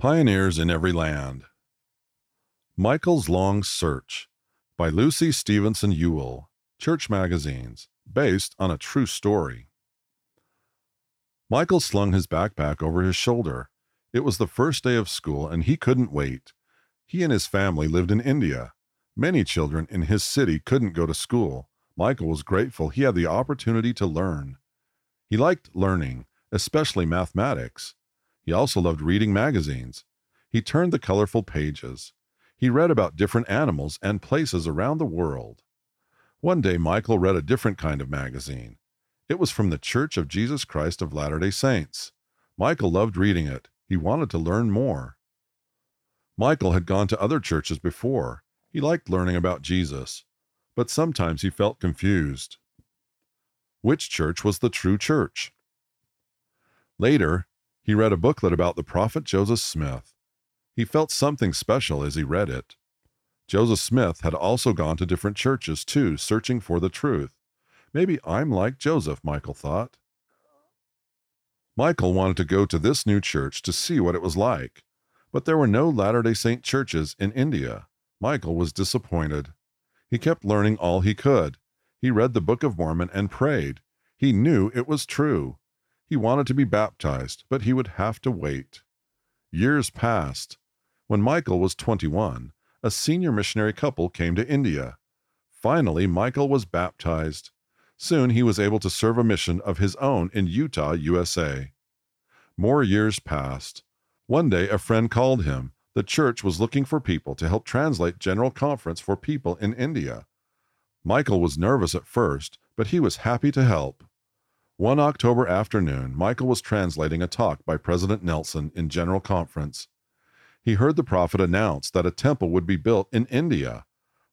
Pioneers in Every Land. Michael's Long Search by Lucy Stevenson Ewell, Church Magazines, based on a true story. Michael slung his backpack over his shoulder. It was the first day of school, and he couldn't wait. He and his family lived in India. Many children in his city couldn't go to school. Michael was grateful he had the opportunity to learn. He liked learning, especially mathematics. He also loved reading magazines. He turned the colorful pages. He read about different animals and places around the world. One day, Michael read a different kind of magazine. It was from the Church of Jesus Christ of Latter day Saints. Michael loved reading it. He wanted to learn more. Michael had gone to other churches before. He liked learning about Jesus, but sometimes he felt confused. Which church was the true church? Later, he read a booklet about the prophet Joseph Smith. He felt something special as he read it. Joseph Smith had also gone to different churches too, searching for the truth. Maybe I'm like Joseph, Michael thought. Michael wanted to go to this new church to see what it was like, but there were no Latter day Saint churches in India. Michael was disappointed. He kept learning all he could. He read the Book of Mormon and prayed. He knew it was true. He wanted to be baptized, but he would have to wait. Years passed. When Michael was 21, a senior missionary couple came to India. Finally, Michael was baptized. Soon he was able to serve a mission of his own in Utah, USA. More years passed. One day, a friend called him. The church was looking for people to help translate General Conference for people in India. Michael was nervous at first, but he was happy to help. One October afternoon, Michael was translating a talk by President Nelson in General Conference. He heard the prophet announce that a temple would be built in India.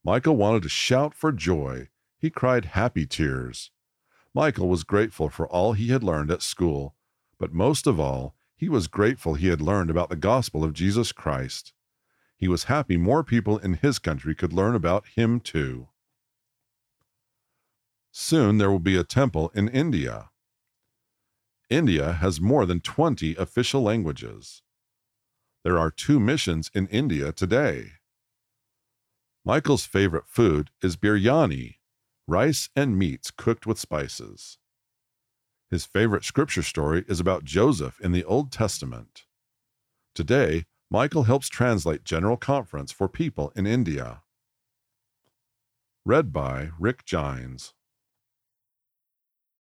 Michael wanted to shout for joy. He cried happy tears. Michael was grateful for all he had learned at school, but most of all, he was grateful he had learned about the gospel of Jesus Christ. He was happy more people in his country could learn about him too. Soon there will be a temple in India. India has more than 20 official languages. There are two missions in India today. Michael's favorite food is biryani, rice and meats cooked with spices. His favorite scripture story is about Joseph in the Old Testament. Today, Michael helps translate General Conference for people in India. Read by Rick Gines.